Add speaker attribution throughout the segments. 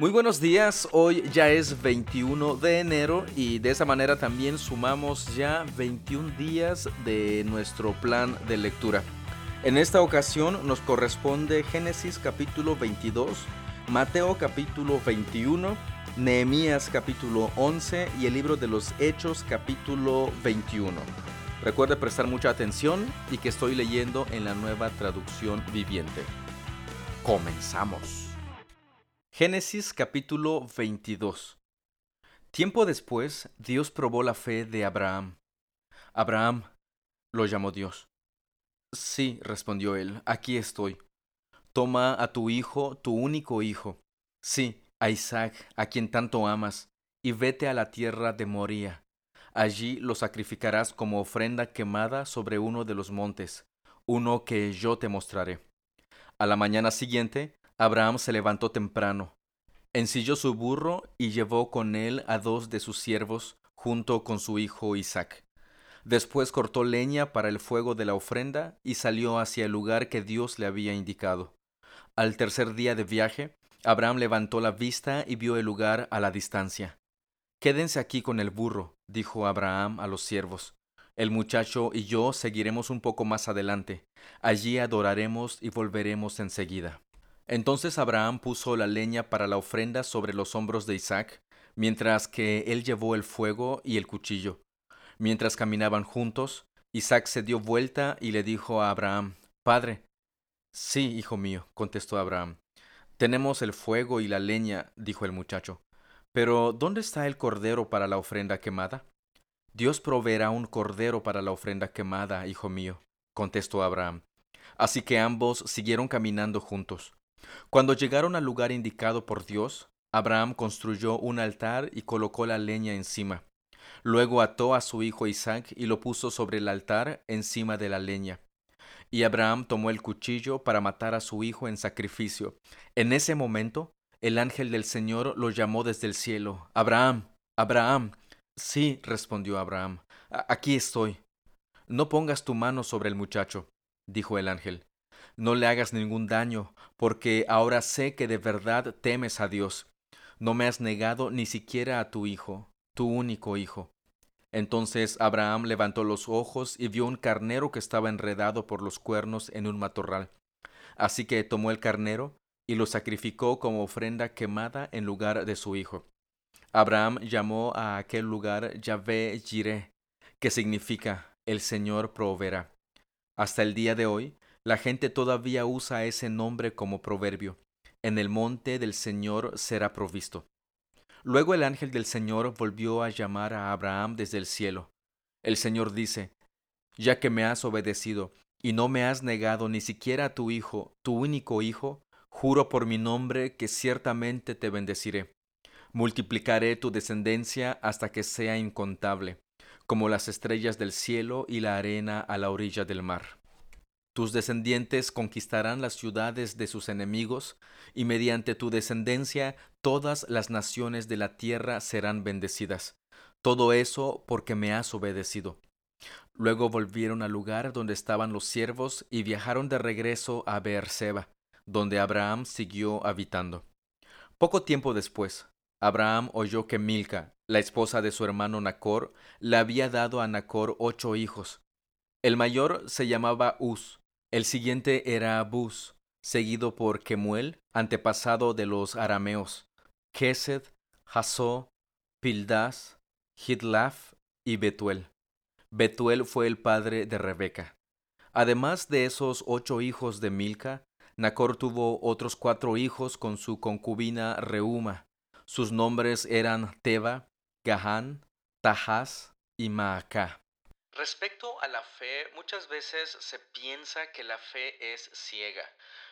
Speaker 1: Muy buenos días, hoy ya es 21 de enero y de esa manera también sumamos ya 21 días de nuestro plan de lectura. En esta ocasión nos corresponde Génesis capítulo 22, Mateo capítulo 21, Nehemías capítulo 11 y el libro de los Hechos capítulo 21. Recuerde prestar mucha atención y que estoy leyendo en la nueva traducción viviente. Comenzamos. Génesis capítulo 22 Tiempo después, Dios probó la fe de Abraham. Abraham, lo llamó Dios. Sí, respondió él, aquí estoy. Toma a tu hijo, tu único hijo, sí, a Isaac, a quien tanto amas, y vete a la tierra de Moría. Allí lo sacrificarás como ofrenda quemada sobre uno de los montes, uno que yo te mostraré. A la mañana siguiente, Abraham se levantó temprano, ensilló su burro y llevó con él a dos de sus siervos junto con su hijo Isaac. Después cortó leña para el fuego de la ofrenda y salió hacia el lugar que Dios le había indicado. Al tercer día de viaje, Abraham levantó la vista y vio el lugar a la distancia. Quédense aquí con el burro, dijo Abraham a los siervos. El muchacho y yo seguiremos un poco más adelante. Allí adoraremos y volveremos enseguida. Entonces Abraham puso la leña para la ofrenda sobre los hombros de Isaac, mientras que él llevó el fuego y el cuchillo. Mientras caminaban juntos, Isaac se dio vuelta y le dijo a Abraham, Padre. Sí, hijo mío, contestó Abraham. Tenemos el fuego y la leña, dijo el muchacho. Pero ¿dónde está el cordero para la ofrenda quemada? Dios proveerá un cordero para la ofrenda quemada, hijo mío, contestó Abraham. Así que ambos siguieron caminando juntos. Cuando llegaron al lugar indicado por Dios, Abraham construyó un altar y colocó la leña encima. Luego ató a su hijo Isaac y lo puso sobre el altar encima de la leña. Y Abraham tomó el cuchillo para matar a su hijo en sacrificio. En ese momento, el ángel del Señor lo llamó desde el cielo. Abraham, Abraham. Sí, respondió Abraham. Aquí estoy. No pongas tu mano sobre el muchacho, dijo el ángel no le hagas ningún daño, porque ahora sé que de verdad temes a Dios. No me has negado ni siquiera a tu hijo, tu único hijo. Entonces Abraham levantó los ojos y vio un carnero que estaba enredado por los cuernos en un matorral. Así que tomó el carnero y lo sacrificó como ofrenda quemada en lugar de su hijo. Abraham llamó a aquel lugar Yahvé Jireh, que significa el Señor proveerá. Hasta el día de hoy, la gente todavía usa ese nombre como proverbio. En el monte del Señor será provisto. Luego el ángel del Señor volvió a llamar a Abraham desde el cielo. El Señor dice, Ya que me has obedecido y no me has negado ni siquiera a tu hijo, tu único hijo, juro por mi nombre que ciertamente te bendeciré. Multiplicaré tu descendencia hasta que sea incontable, como las estrellas del cielo y la arena a la orilla del mar. Tus descendientes conquistarán las ciudades de sus enemigos, y mediante tu descendencia todas las naciones de la tierra serán bendecidas. Todo eso porque me has obedecido. Luego volvieron al lugar donde estaban los siervos y viajaron de regreso a Beerseba, donde Abraham siguió habitando. Poco tiempo después, Abraham oyó que Milca, la esposa de su hermano Nacor, le había dado a Nacor ocho hijos. El mayor se llamaba Uz, el siguiente era Bus, seguido por Kemuel, antepasado de los arameos, Kesed, Hasó, Pildas, Hidlaf y Betuel. Betuel fue el padre de Rebeca. Además de esos ocho hijos de Milca, Nacor tuvo otros cuatro hijos con su concubina Reuma. Sus nombres eran Teba, Gahán, Tahaz y Maacá.
Speaker 2: Respecto a la fe, muchas veces se piensa que la fe es ciega.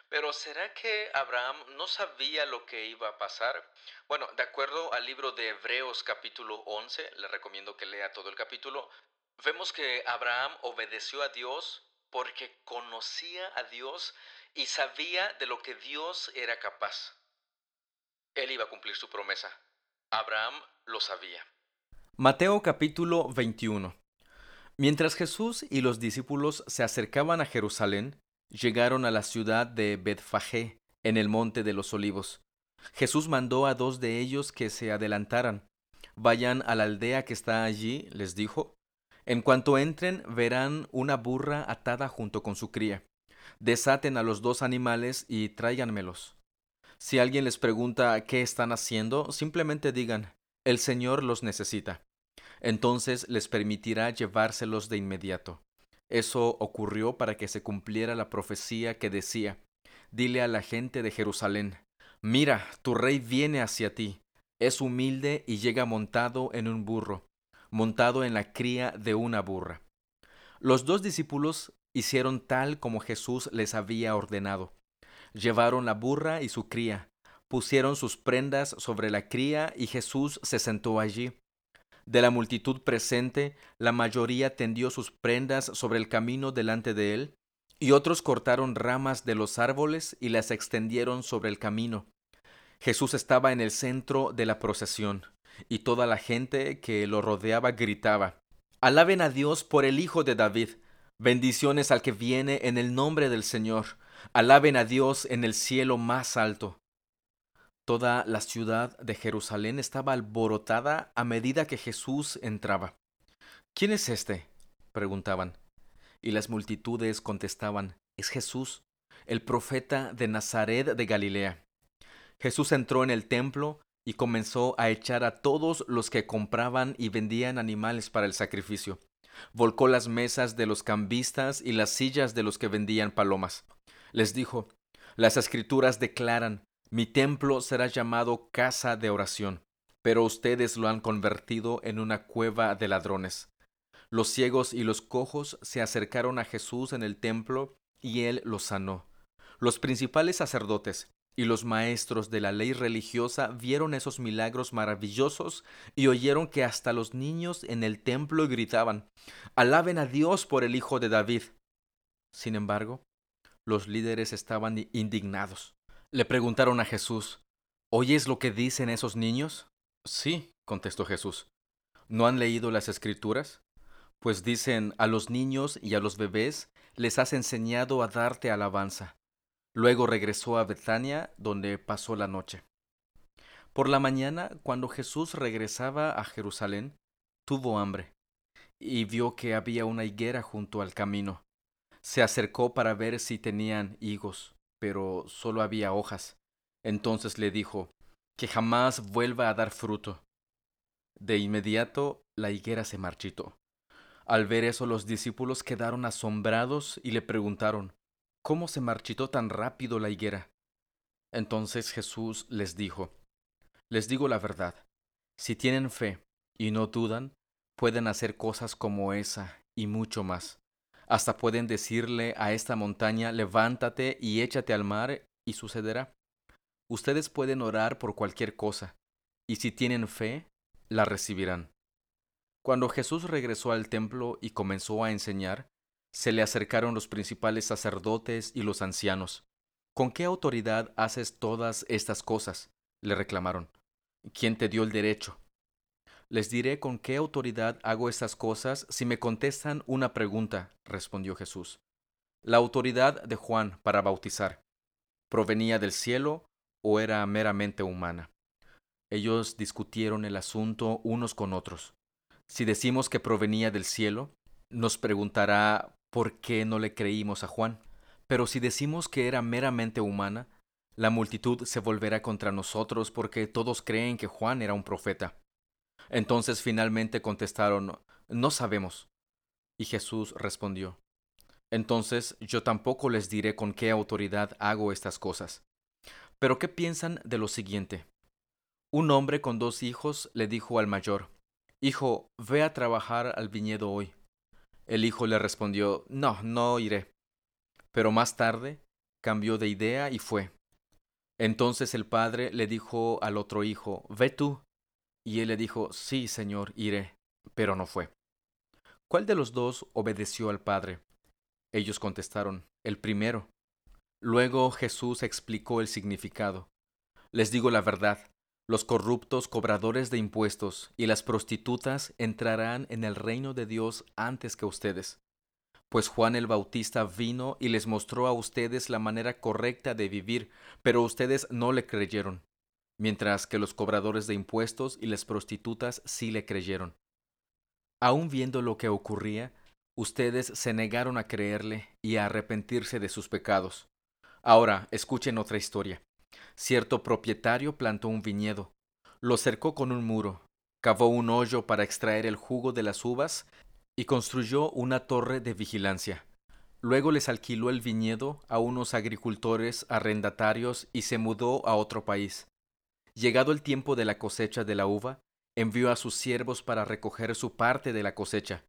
Speaker 2: Pero ¿será que Abraham no sabía lo que iba a pasar? Bueno, de acuerdo al libro de Hebreos capítulo 11, le recomiendo que lea todo el capítulo, vemos que Abraham obedeció a Dios porque conocía a Dios y sabía de lo que Dios era capaz. Él iba a cumplir su promesa. Abraham lo sabía.
Speaker 1: Mateo capítulo 21 Mientras Jesús y los discípulos se acercaban a Jerusalén, llegaron a la ciudad de Betfagé, en el monte de los olivos. Jesús mandó a dos de ellos que se adelantaran. Vayan a la aldea que está allí, les dijo. En cuanto entren, verán una burra atada junto con su cría. Desaten a los dos animales y tráiganmelos. Si alguien les pregunta qué están haciendo, simplemente digan, el Señor los necesita. Entonces les permitirá llevárselos de inmediato. Eso ocurrió para que se cumpliera la profecía que decía, Dile a la gente de Jerusalén, Mira, tu rey viene hacia ti, es humilde y llega montado en un burro, montado en la cría de una burra. Los dos discípulos hicieron tal como Jesús les había ordenado. Llevaron la burra y su cría, pusieron sus prendas sobre la cría y Jesús se sentó allí. De la multitud presente, la mayoría tendió sus prendas sobre el camino delante de él, y otros cortaron ramas de los árboles y las extendieron sobre el camino. Jesús estaba en el centro de la procesión, y toda la gente que lo rodeaba gritaba, Alaben a Dios por el Hijo de David, bendiciones al que viene en el nombre del Señor, alaben a Dios en el cielo más alto. Toda la ciudad de Jerusalén estaba alborotada a medida que Jesús entraba. ¿Quién es este? preguntaban. Y las multitudes contestaban, es Jesús, el profeta de Nazaret de Galilea. Jesús entró en el templo y comenzó a echar a todos los que compraban y vendían animales para el sacrificio. Volcó las mesas de los cambistas y las sillas de los que vendían palomas. Les dijo, las escrituras declaran, mi templo será llamado casa de oración, pero ustedes lo han convertido en una cueva de ladrones. Los ciegos y los cojos se acercaron a Jesús en el templo y él los sanó. Los principales sacerdotes y los maestros de la ley religiosa vieron esos milagros maravillosos y oyeron que hasta los niños en el templo gritaban, Alaben a Dios por el Hijo de David. Sin embargo, los líderes estaban indignados. Le preguntaron a Jesús, ¿Oyes lo que dicen esos niños? Sí, contestó Jesús. ¿No han leído las escrituras? Pues dicen, a los niños y a los bebés les has enseñado a darte alabanza. Luego regresó a Betania, donde pasó la noche. Por la mañana, cuando Jesús regresaba a Jerusalén, tuvo hambre, y vio que había una higuera junto al camino. Se acercó para ver si tenían higos pero solo había hojas. Entonces le dijo, que jamás vuelva a dar fruto. De inmediato la higuera se marchitó. Al ver eso los discípulos quedaron asombrados y le preguntaron, ¿cómo se marchitó tan rápido la higuera? Entonces Jesús les dijo, Les digo la verdad, si tienen fe y no dudan, pueden hacer cosas como esa y mucho más. Hasta pueden decirle a esta montaña, levántate y échate al mar, y sucederá. Ustedes pueden orar por cualquier cosa, y si tienen fe, la recibirán. Cuando Jesús regresó al templo y comenzó a enseñar, se le acercaron los principales sacerdotes y los ancianos. ¿Con qué autoridad haces todas estas cosas? le reclamaron. ¿Quién te dio el derecho? Les diré con qué autoridad hago estas cosas si me contestan una pregunta, respondió Jesús. La autoridad de Juan para bautizar, ¿provenía del cielo o era meramente humana? Ellos discutieron el asunto unos con otros. Si decimos que provenía del cielo, nos preguntará por qué no le creímos a Juan. Pero si decimos que era meramente humana, la multitud se volverá contra nosotros porque todos creen que Juan era un profeta. Entonces finalmente contestaron, No sabemos. Y Jesús respondió, Entonces yo tampoco les diré con qué autoridad hago estas cosas. Pero ¿qué piensan de lo siguiente? Un hombre con dos hijos le dijo al mayor, Hijo, ve a trabajar al viñedo hoy. El hijo le respondió, No, no iré. Pero más tarde cambió de idea y fue. Entonces el padre le dijo al otro hijo, Ve tú. Y él le dijo, Sí, Señor, iré. Pero no fue. ¿Cuál de los dos obedeció al Padre? Ellos contestaron, El primero. Luego Jesús explicó el significado. Les digo la verdad, los corruptos cobradores de impuestos y las prostitutas entrarán en el reino de Dios antes que ustedes. Pues Juan el Bautista vino y les mostró a ustedes la manera correcta de vivir, pero ustedes no le creyeron. Mientras que los cobradores de impuestos y las prostitutas sí le creyeron. Aún viendo lo que ocurría, ustedes se negaron a creerle y a arrepentirse de sus pecados. Ahora, escuchen otra historia. Cierto propietario plantó un viñedo, lo cercó con un muro, cavó un hoyo para extraer el jugo de las uvas y construyó una torre de vigilancia. Luego les alquiló el viñedo a unos agricultores arrendatarios y se mudó a otro país. Llegado el tiempo de la cosecha de la uva, envió a sus siervos para recoger su parte de la cosecha.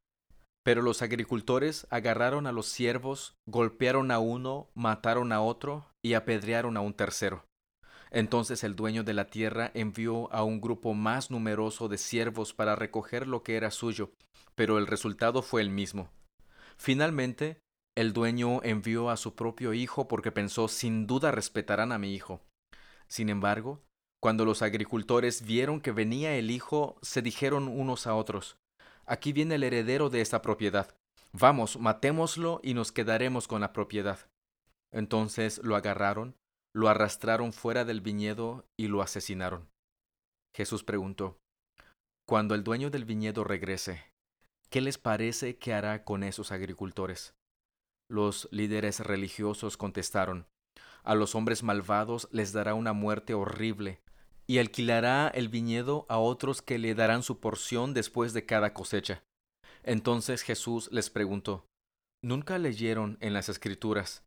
Speaker 1: Pero los agricultores agarraron a los siervos, golpearon a uno, mataron a otro y apedrearon a un tercero. Entonces el dueño de la tierra envió a un grupo más numeroso de siervos para recoger lo que era suyo, pero el resultado fue el mismo. Finalmente, el dueño envió a su propio hijo porque pensó sin duda respetarán a mi hijo. Sin embargo, cuando los agricultores vieron que venía el hijo, se dijeron unos a otros, Aquí viene el heredero de esta propiedad. Vamos, matémoslo y nos quedaremos con la propiedad. Entonces lo agarraron, lo arrastraron fuera del viñedo y lo asesinaron. Jesús preguntó, Cuando el dueño del viñedo regrese, ¿qué les parece que hará con esos agricultores? Los líderes religiosos contestaron, A los hombres malvados les dará una muerte horrible, y alquilará el viñedo a otros que le darán su porción después de cada cosecha. Entonces Jesús les preguntó, ¿Nunca leyeron en las Escrituras?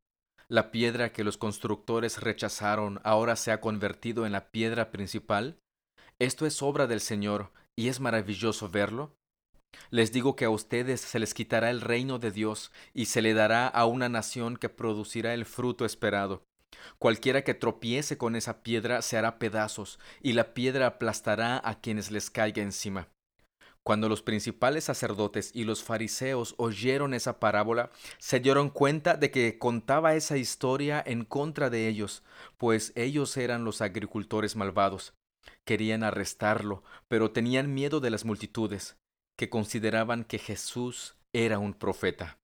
Speaker 1: La piedra que los constructores rechazaron ahora se ha convertido en la piedra principal. Esto es obra del Señor, y es maravilloso verlo. Les digo que a ustedes se les quitará el reino de Dios y se le dará a una nación que producirá el fruto esperado. Cualquiera que tropiece con esa piedra se hará pedazos, y la piedra aplastará a quienes les caiga encima. Cuando los principales sacerdotes y los fariseos oyeron esa parábola, se dieron cuenta de que contaba esa historia en contra de ellos, pues ellos eran los agricultores malvados. Querían arrestarlo, pero tenían miedo de las multitudes, que consideraban que Jesús era un profeta.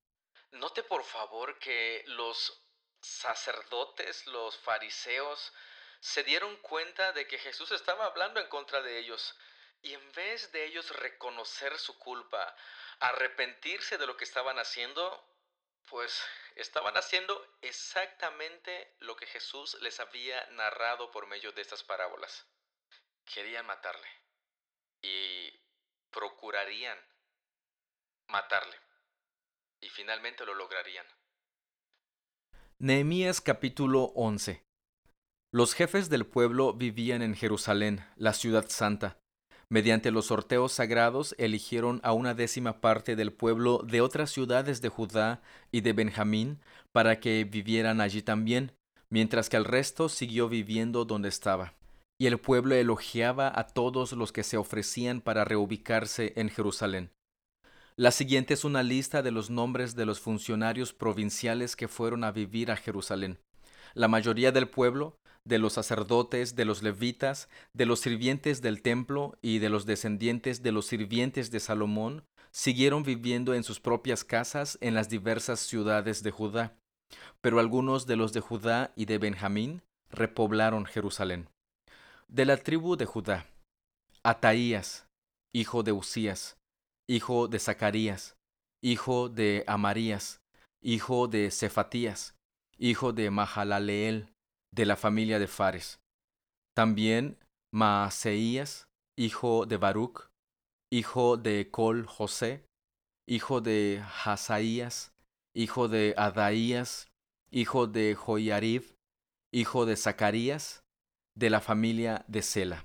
Speaker 2: Note por favor que los sacerdotes, los fariseos, se dieron cuenta de que Jesús estaba hablando en contra de ellos. Y en vez de ellos reconocer su culpa, arrepentirse de lo que estaban haciendo, pues estaban haciendo exactamente lo que Jesús les había narrado por medio de estas parábolas. Querían matarle y procurarían matarle y finalmente lo lograrían.
Speaker 1: Nehemías capítulo 11 Los jefes del pueblo vivían en Jerusalén, la ciudad santa. Mediante los sorteos sagrados eligieron a una décima parte del pueblo de otras ciudades de Judá y de Benjamín para que vivieran allí también, mientras que el resto siguió viviendo donde estaba. Y el pueblo elogiaba a todos los que se ofrecían para reubicarse en Jerusalén. La siguiente es una lista de los nombres de los funcionarios provinciales que fueron a vivir a Jerusalén. La mayoría del pueblo, de los sacerdotes, de los levitas, de los sirvientes del templo y de los descendientes de los sirvientes de Salomón, siguieron viviendo en sus propias casas en las diversas ciudades de Judá. Pero algunos de los de Judá y de Benjamín repoblaron Jerusalén. De la tribu de Judá, Ataías, hijo de Usías, hijo de Zacarías, hijo de Amarías, hijo de Cefatías, hijo de Mahalaleel, de la familia de Fares. También Maaseías, hijo de Baruch, hijo de Col José, hijo de Hazaías, hijo de Adaías, hijo de Joyarib, hijo de Zacarías, de la familia de Sela.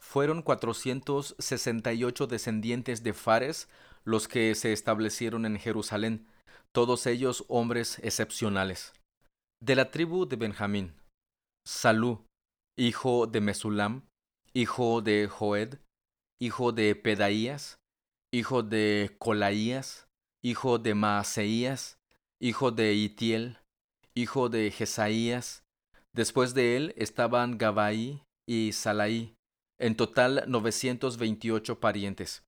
Speaker 1: Fueron 468 descendientes de Fares los que se establecieron en Jerusalén, todos ellos hombres excepcionales. De la tribu de Benjamín, Salú, hijo de Mesulam, hijo de Joed, hijo de Pedaías, hijo de Colaías, hijo de Maaseías, hijo de Itiel, hijo de Jesaías. Después de él estaban Gabaí y Salaí, en total 928 parientes.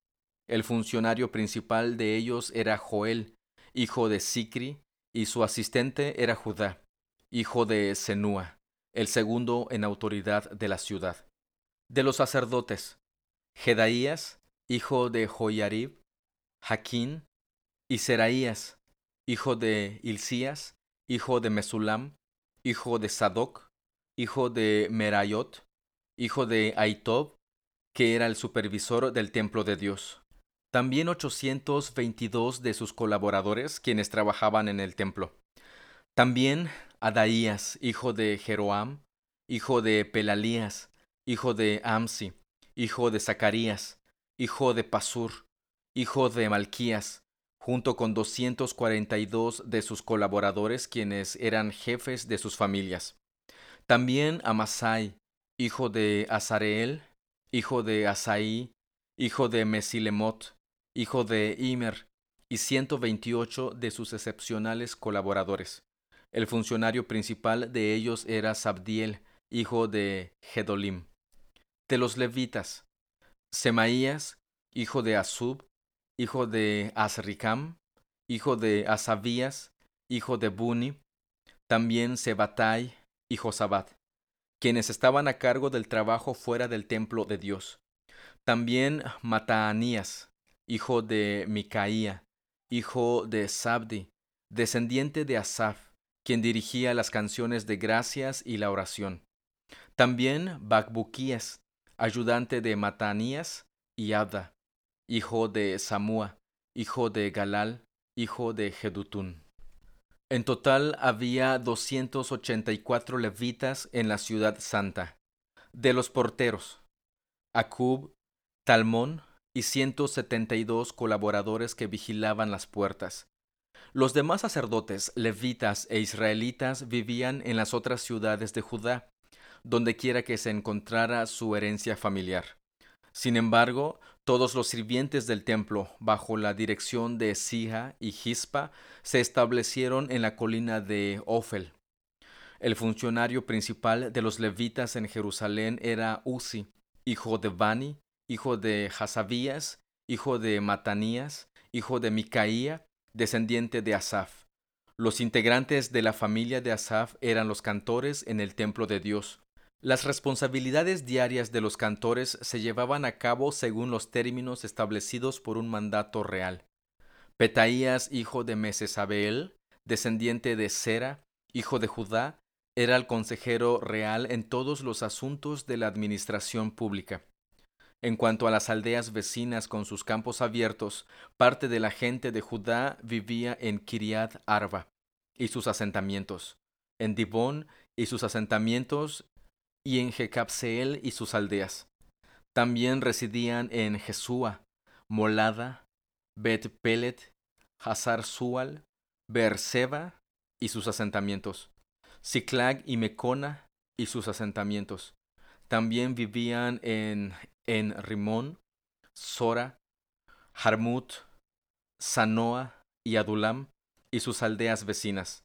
Speaker 1: El funcionario principal de ellos era Joel, hijo de Sicri, y su asistente era Judá, hijo de Senúa, el segundo en autoridad de la ciudad. De los sacerdotes, Jedaías, hijo de Joyarib, Jaquín, y Seraías, hijo de Hilcías, hijo de Mesulam, hijo de Sadoc, hijo de Merayot, hijo de Aitob, que era el supervisor del templo de Dios. También 822 de sus colaboradores quienes trabajaban en el templo. También Adaías, hijo de Jeroam, hijo de Pelalías, hijo de Amsi, hijo de Zacarías, hijo de Pasur, hijo de Malquías, junto con 242 de sus colaboradores quienes eran jefes de sus familias. También Amasai, hijo de Azareel, hijo de Asaí, hijo de Mesilemot, hijo de Imer, y 128 de sus excepcionales colaboradores. El funcionario principal de ellos era Sabdiel, hijo de Gedolim. De los levitas, Semaías, hijo de Asub, hijo de Asricam, hijo de Asabías, hijo de Buni, también Sebatai y Josabat, quienes estaban a cargo del trabajo fuera del templo de Dios. También Mataanías, hijo de Micaía, hijo de Sabdi, descendiente de Asaf, quien dirigía las canciones de gracias y la oración. También Bacbuquías, ayudante de Matanías y Abda, hijo de Samúa, hijo de Galal, hijo de Jedutún. En total había 284 levitas en la ciudad santa. De los porteros, Acub, Talmón y 172 colaboradores que vigilaban las puertas. Los demás sacerdotes, levitas e israelitas vivían en las otras ciudades de Judá, donde quiera que se encontrara su herencia familiar. Sin embargo, todos los sirvientes del templo, bajo la dirección de Sija y Gispa, se establecieron en la colina de Ofel. El funcionario principal de los levitas en Jerusalén era Uzi, hijo de Bani, hijo de Hasabías, hijo de Matanías, hijo de Micaía, descendiente de Asaf. Los integrantes de la familia de Asaf eran los cantores en el templo de Dios. Las responsabilidades diarias de los cantores se llevaban a cabo según los términos establecidos por un mandato real. Petaías, hijo de Mesesabeel, descendiente de Sera, hijo de Judá, era el consejero real en todos los asuntos de la administración pública. En cuanto a las aldeas vecinas con sus campos abiertos, parte de la gente de Judá vivía en Kiriat Arba y sus asentamientos, en Dibón y sus asentamientos, y en Jecapseel y sus aldeas. También residían en Jesúa, Molada, Bet Pelet, Hazar Sual, Beerseba y sus asentamientos, Ciclag y Mecona y sus asentamientos. También vivían en en Rimón, Sora, Harmut, Sanoa y Adulam y sus aldeas vecinas.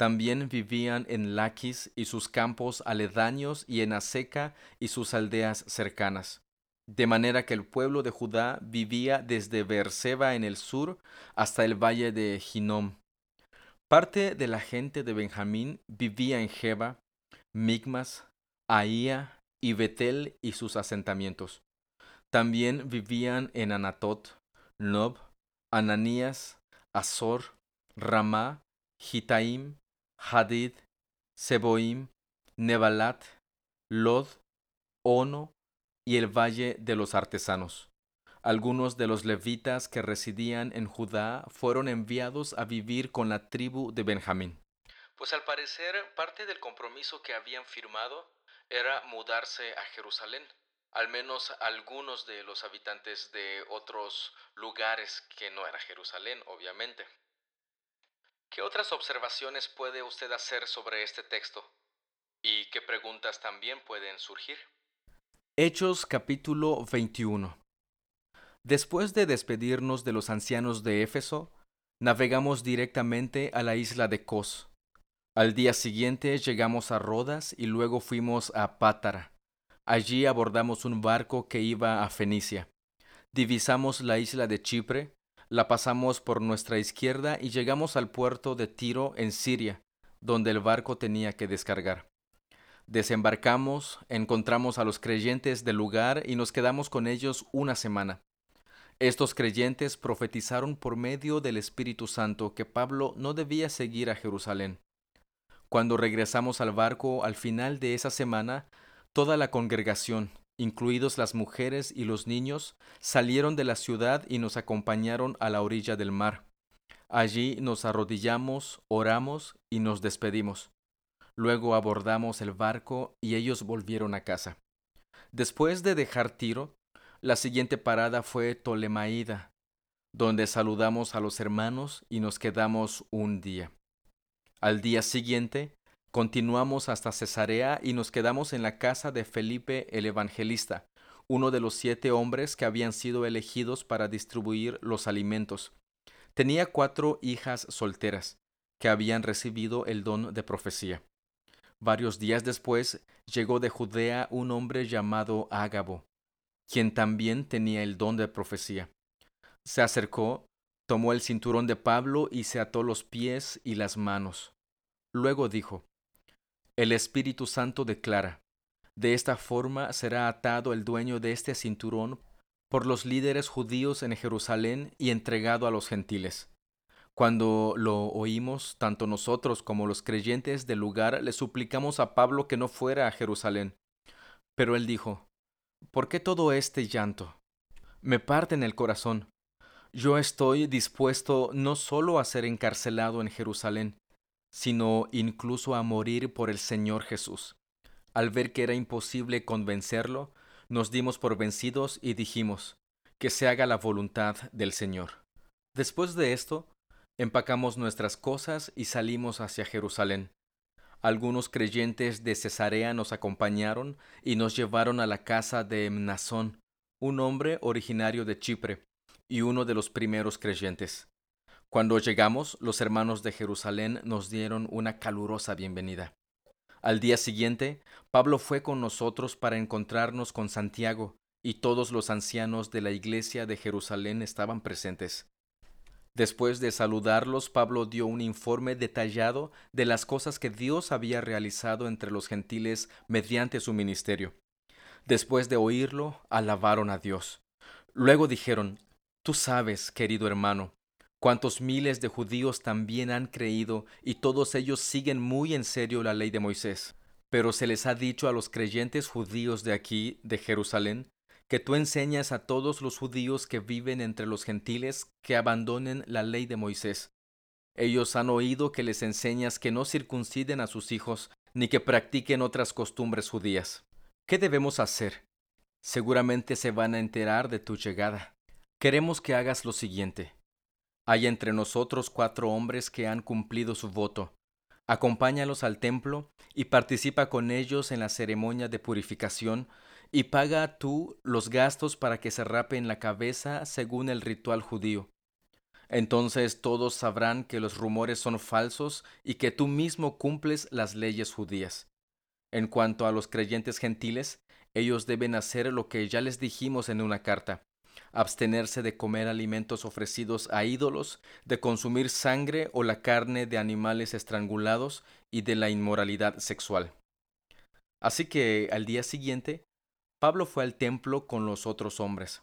Speaker 1: También vivían en Laquis y sus campos aledaños y en Aseca y sus aldeas cercanas. De manera que el pueblo de Judá vivía desde Beerseba en el sur hasta el valle de Ginom. Parte de la gente de Benjamín vivía en Jeba, Migmas, Ahía y Betel y sus asentamientos. También vivían en Anatot, Nob, Ananías, Azor, Ramá, Gitaim, Hadid, Seboim, Nebalat, Lod, Ono y el valle de los artesanos. Algunos de los levitas que residían en Judá fueron enviados a vivir con la tribu de Benjamín.
Speaker 2: Pues al parecer parte del compromiso que habían firmado era mudarse a Jerusalén. Al menos algunos de los habitantes de otros lugares que no era Jerusalén, obviamente. ¿Qué otras observaciones puede usted hacer sobre este texto? ¿Y qué preguntas también pueden surgir?
Speaker 1: Hechos capítulo 21 Después de despedirnos de los ancianos de Éfeso, navegamos directamente a la isla de Cos al día siguiente llegamos a Rodas y luego fuimos a Pátara. Allí abordamos un barco que iba a Fenicia. Divisamos la isla de Chipre, la pasamos por nuestra izquierda y llegamos al puerto de Tiro en Siria, donde el barco tenía que descargar. Desembarcamos, encontramos a los creyentes del lugar y nos quedamos con ellos una semana. Estos creyentes profetizaron por medio del Espíritu Santo que Pablo no debía seguir a Jerusalén. Cuando regresamos al barco al final de esa semana, toda la congregación, incluidos las mujeres y los niños, salieron de la ciudad y nos acompañaron a la orilla del mar. Allí nos arrodillamos, oramos y nos despedimos. Luego abordamos el barco y ellos volvieron a casa. Después de dejar Tiro, la siguiente parada fue Tolemaída, donde saludamos a los hermanos y nos quedamos un día. Al día siguiente, continuamos hasta Cesarea y nos quedamos en la casa de Felipe el Evangelista, uno de los siete hombres que habían sido elegidos para distribuir los alimentos. Tenía cuatro hijas solteras, que habían recibido el don de profecía. Varios días después llegó de Judea un hombre llamado Ágabo, quien también tenía el don de profecía. Se acercó, tomó el cinturón de Pablo y se ató los pies y las manos. Luego dijo, El Espíritu Santo declara, de esta forma será atado el dueño de este cinturón por los líderes judíos en Jerusalén y entregado a los gentiles. Cuando lo oímos, tanto nosotros como los creyentes del lugar le suplicamos a Pablo que no fuera a Jerusalén. Pero él dijo, ¿Por qué todo este llanto? Me parte en el corazón. Yo estoy dispuesto no solo a ser encarcelado en Jerusalén, sino incluso a morir por el Señor Jesús. Al ver que era imposible convencerlo, nos dimos por vencidos y dijimos, que se haga la voluntad del Señor. Después de esto, Empacamos nuestras cosas y salimos hacia Jerusalén. Algunos creyentes de Cesarea nos acompañaron y nos llevaron a la casa de Mnasón, un hombre originario de Chipre, y uno de los primeros creyentes. Cuando llegamos, los hermanos de Jerusalén nos dieron una calurosa bienvenida. Al día siguiente, Pablo fue con nosotros para encontrarnos con Santiago, y todos los ancianos de la iglesia de Jerusalén estaban presentes. Después de saludarlos, Pablo dio un informe detallado de las cosas que Dios había realizado entre los gentiles mediante su ministerio. Después de oírlo, alabaron a Dios. Luego dijeron, Tú sabes, querido hermano, cuántos miles de judíos también han creído y todos ellos siguen muy en serio la ley de Moisés. Pero se les ha dicho a los creyentes judíos de aquí, de Jerusalén, que tú enseñas a todos los judíos que viven entre los gentiles que abandonen la ley de Moisés. Ellos han oído que les enseñas que no circunciden a sus hijos, ni que practiquen otras costumbres judías. ¿Qué debemos hacer? Seguramente se van a enterar de tu llegada. Queremos que hagas lo siguiente. Hay entre nosotros cuatro hombres que han cumplido su voto. Acompáñalos al templo y participa con ellos en la ceremonia de purificación y paga tú los gastos para que se rapen la cabeza según el ritual judío. Entonces todos sabrán que los rumores son falsos y que tú mismo cumples las leyes judías. En cuanto a los creyentes gentiles, ellos deben hacer lo que ya les dijimos en una carta, abstenerse de comer alimentos ofrecidos a ídolos, de consumir sangre o la carne de animales estrangulados y de la inmoralidad sexual. Así que al día siguiente Pablo fue al templo con los otros hombres.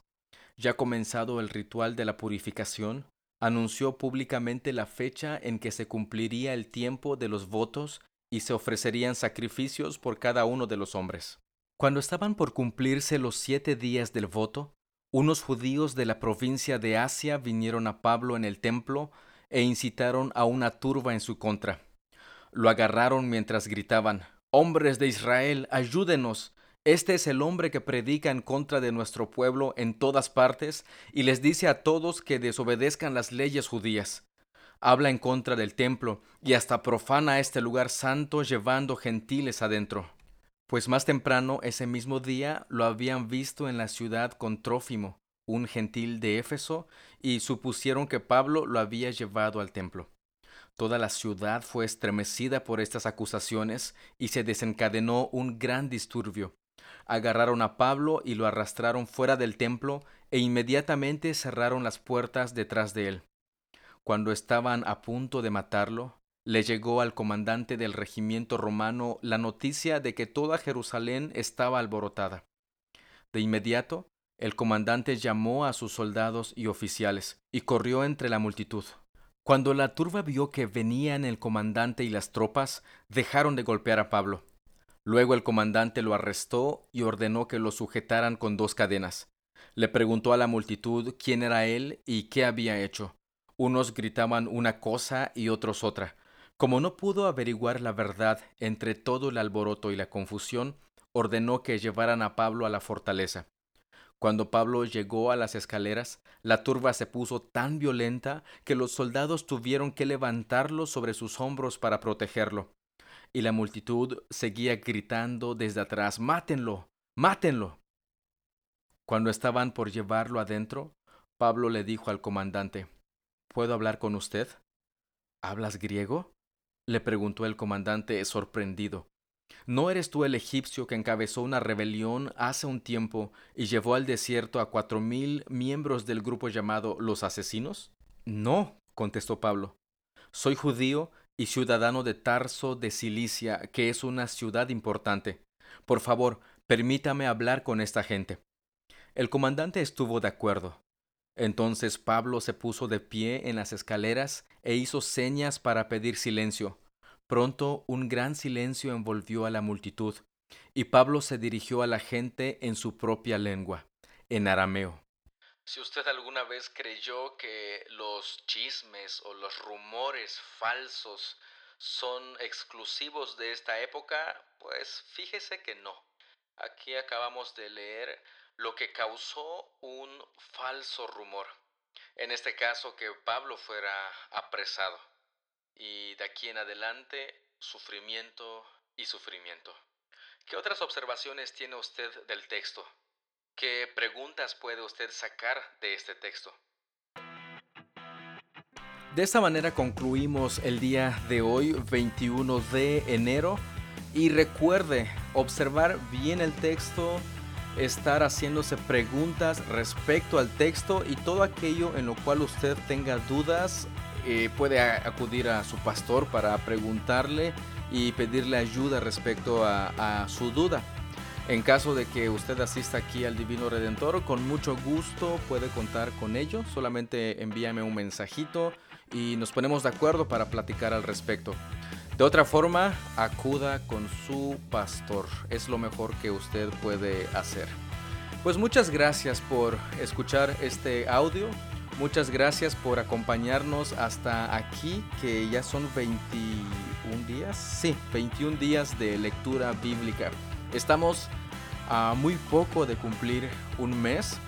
Speaker 1: Ya comenzado el ritual de la purificación, anunció públicamente la fecha en que se cumpliría el tiempo de los votos y se ofrecerían sacrificios por cada uno de los hombres. Cuando estaban por cumplirse los siete días del voto, unos judíos de la provincia de Asia vinieron a Pablo en el templo e incitaron a una turba en su contra. Lo agarraron mientras gritaban, Hombres de Israel, ayúdenos. Este es el hombre que predica en contra de nuestro pueblo en todas partes y les dice a todos que desobedezcan las leyes judías. Habla en contra del templo y hasta profana este lugar santo llevando gentiles adentro. Pues más temprano ese mismo día lo habían visto en la ciudad con Trófimo, un gentil de Éfeso, y supusieron que Pablo lo había llevado al templo. Toda la ciudad fue estremecida por estas acusaciones y se desencadenó un gran disturbio agarraron a Pablo y lo arrastraron fuera del templo e inmediatamente cerraron las puertas detrás de él. Cuando estaban a punto de matarlo, le llegó al comandante del regimiento romano la noticia de que toda Jerusalén estaba alborotada. De inmediato, el comandante llamó a sus soldados y oficiales y corrió entre la multitud. Cuando la turba vio que venían el comandante y las tropas, dejaron de golpear a Pablo. Luego el comandante lo arrestó y ordenó que lo sujetaran con dos cadenas. Le preguntó a la multitud quién era él y qué había hecho. Unos gritaban una cosa y otros otra. Como no pudo averiguar la verdad entre todo el alboroto y la confusión, ordenó que llevaran a Pablo a la fortaleza. Cuando Pablo llegó a las escaleras, la turba se puso tan violenta que los soldados tuvieron que levantarlo sobre sus hombros para protegerlo. Y la multitud seguía gritando desde atrás, Mátenlo, mátenlo. Cuando estaban por llevarlo adentro, Pablo le dijo al comandante, ¿Puedo hablar con usted? ¿Hablas griego? Le preguntó el comandante sorprendido. ¿No eres tú el egipcio que encabezó una rebelión hace un tiempo y llevó al desierto a cuatro mil miembros del grupo llamado los asesinos? No, contestó Pablo. Soy judío y ciudadano de Tarso de Cilicia, que es una ciudad importante. Por favor, permítame hablar con esta gente. El comandante estuvo de acuerdo. Entonces Pablo se puso de pie en las escaleras e hizo señas para pedir silencio. Pronto un gran silencio envolvió a la multitud, y Pablo se dirigió a la gente en su propia lengua, en arameo.
Speaker 2: Si usted alguna vez creyó que los chismes o los rumores falsos son exclusivos de esta época, pues fíjese que no. Aquí acabamos de leer lo que causó un falso rumor. En este caso que Pablo fuera apresado. Y de aquí en adelante, sufrimiento y sufrimiento. ¿Qué otras observaciones tiene usted del texto? ¿Qué preguntas puede usted sacar de este texto?
Speaker 1: De esta manera concluimos el día de hoy, 21 de enero. Y recuerde observar bien el texto, estar haciéndose preguntas respecto al texto y todo aquello en lo cual usted tenga dudas, eh, puede acudir a su pastor para preguntarle y pedirle ayuda respecto a, a su duda. En caso de que usted asista aquí al Divino Redentor, con mucho gusto puede contar con ello. Solamente envíame un mensajito y nos ponemos de acuerdo para platicar al respecto. De otra forma, acuda con su pastor. Es lo mejor que usted puede hacer. Pues muchas gracias por escuchar este audio. Muchas gracias por acompañarnos hasta aquí, que ya son 21 días. Sí, 21 días de lectura bíblica. Estamos a muy poco de cumplir un mes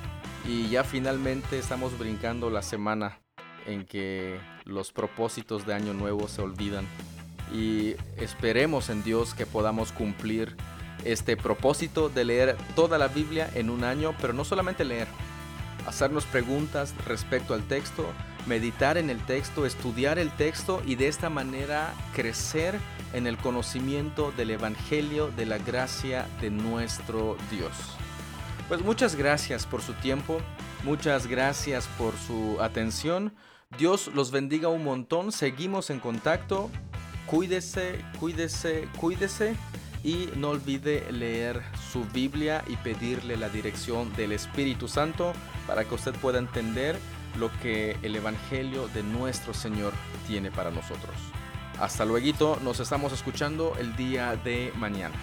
Speaker 1: y ya finalmente estamos brincando la semana en que los propósitos de Año Nuevo se olvidan y esperemos en Dios que podamos cumplir este propósito de leer toda la Biblia en un año, pero no solamente leer, hacernos preguntas respecto al texto, meditar en el texto, estudiar el texto y de esta manera crecer en el conocimiento del Evangelio de la gracia de nuestro Dios. Pues muchas gracias por su tiempo, muchas gracias por su atención. Dios los bendiga un montón, seguimos en contacto Cuídese, cuídese, cuídese y no olvide leer su Biblia y pedirle la dirección del Espíritu Santo para que usted pueda entender lo que el Evangelio de nuestro Señor tiene para nosotros. Hasta luego, nos estamos escuchando el día de mañana.